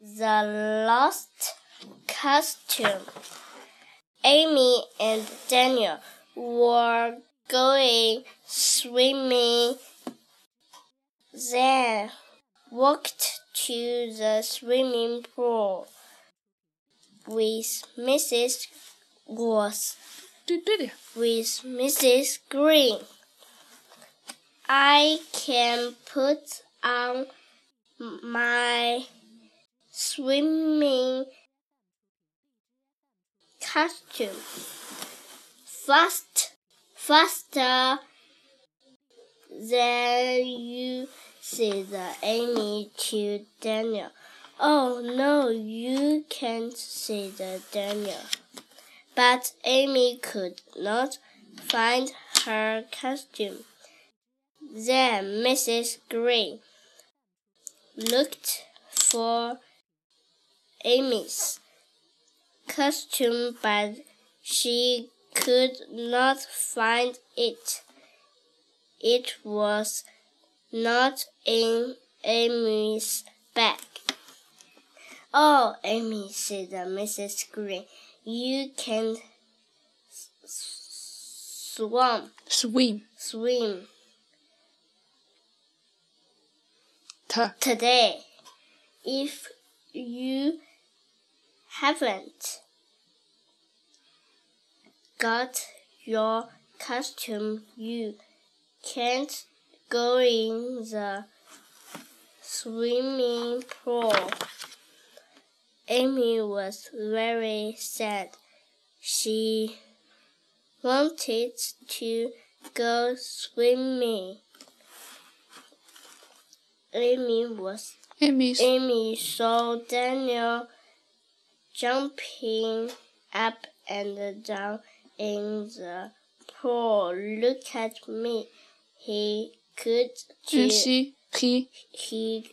The Lost Costume. Amy and Daniel were going swimming, then walked to the swimming pool with Mrs. Gross. with Mrs. Green. I can put on my swimming costume fast, faster than you see the Amy to Daniel. Oh no, you can't, see the Daniel. But Amy could not find her costume. Then Mrs. Green looked for Amy's costume, but she could not find it. It was not in Amy's bag. Oh, Amy, said Mrs. Green, you can swim, swim swim t today. If you haven't got your costume, you can't go in the swimming pool. Amy was very sad. She wanted to go swimming. Amy was Amy's Amy saw Daniel jumping up and down in the pool. Look at me. He could to, she he he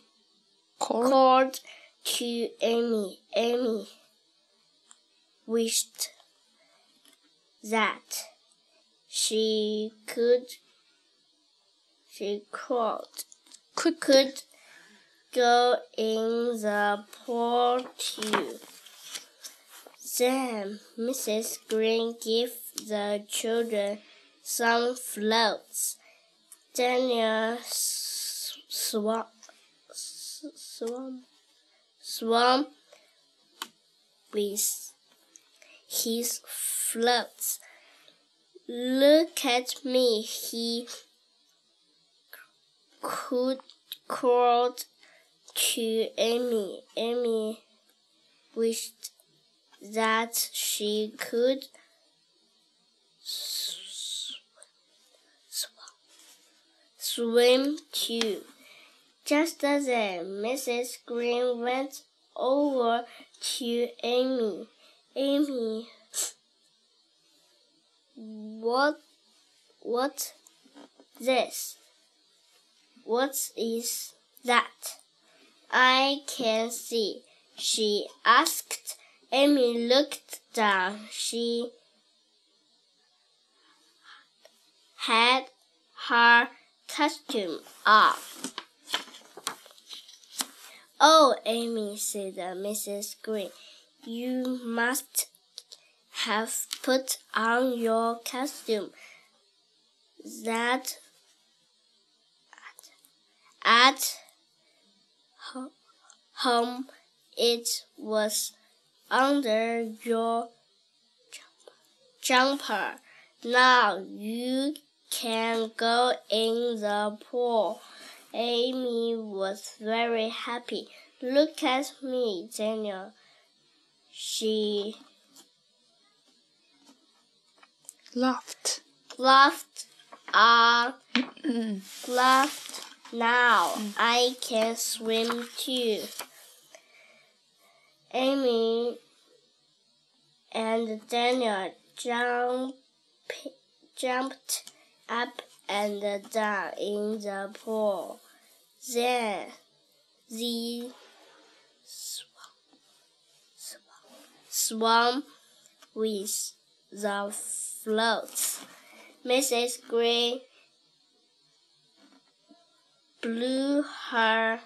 called called to Amy. Amy wished that she could she could could could go in the pool too. Then Mrs. Green gave the children some floats. Daniel swam, swam, swam with his floats. Look at me, he could called to Amy. Amy wished that she could swim too. Just as then, Mrs. Green went over to Amy. Amy, what, what, this? What is that? I can see. She asked. Amy looked down. She had her costume off. Oh, Amy, said Mrs. Green, you must have put on your costume. That at home it was under your jumper. Now you can go in the pool. Amy was very happy. Look at me, Daniel. She laughed. laughed. Ah, laughed. Now I can swim too. Amy and Daniel jump, jumped up and down in the pool. Then they swam, swam, swam with the floats. Mrs. Green blew her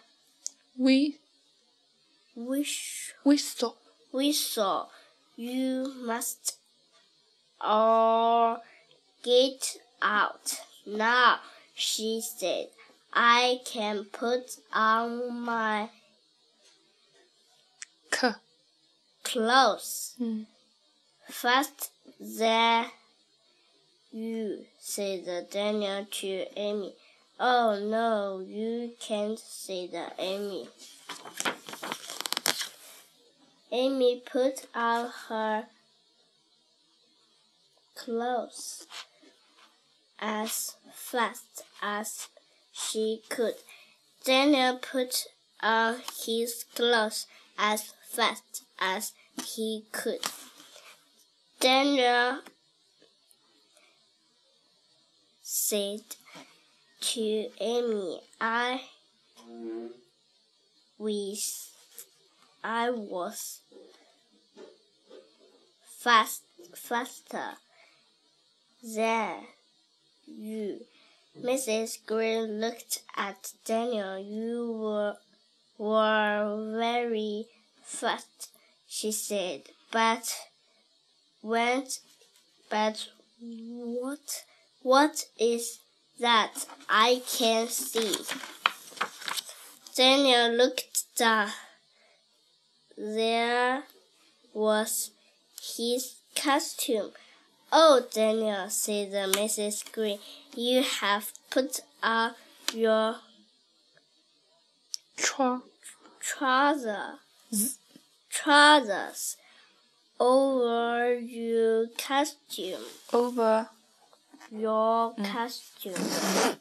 We wish Whistle. whistle. You must all get out now, she said. I can put on my K. clothes Mm. fast there you, said Daniel to Amy. Oh no, you can't, said Amy. Amy put on her clothes as fast as she could. Daniel put on his clothes as fast as he could. Daniel said to Amy, I was, I was fast, faster than you. Mrs. Green looked at Daniel. You were, were very fast, she said. But when, but what, what is that I can see? Daniel looked down. There was his costume. Oh, Daniel, said the Mrs. Green, you have put on your Tro. trousers, trousers over your costume, Over. your costume. Mm.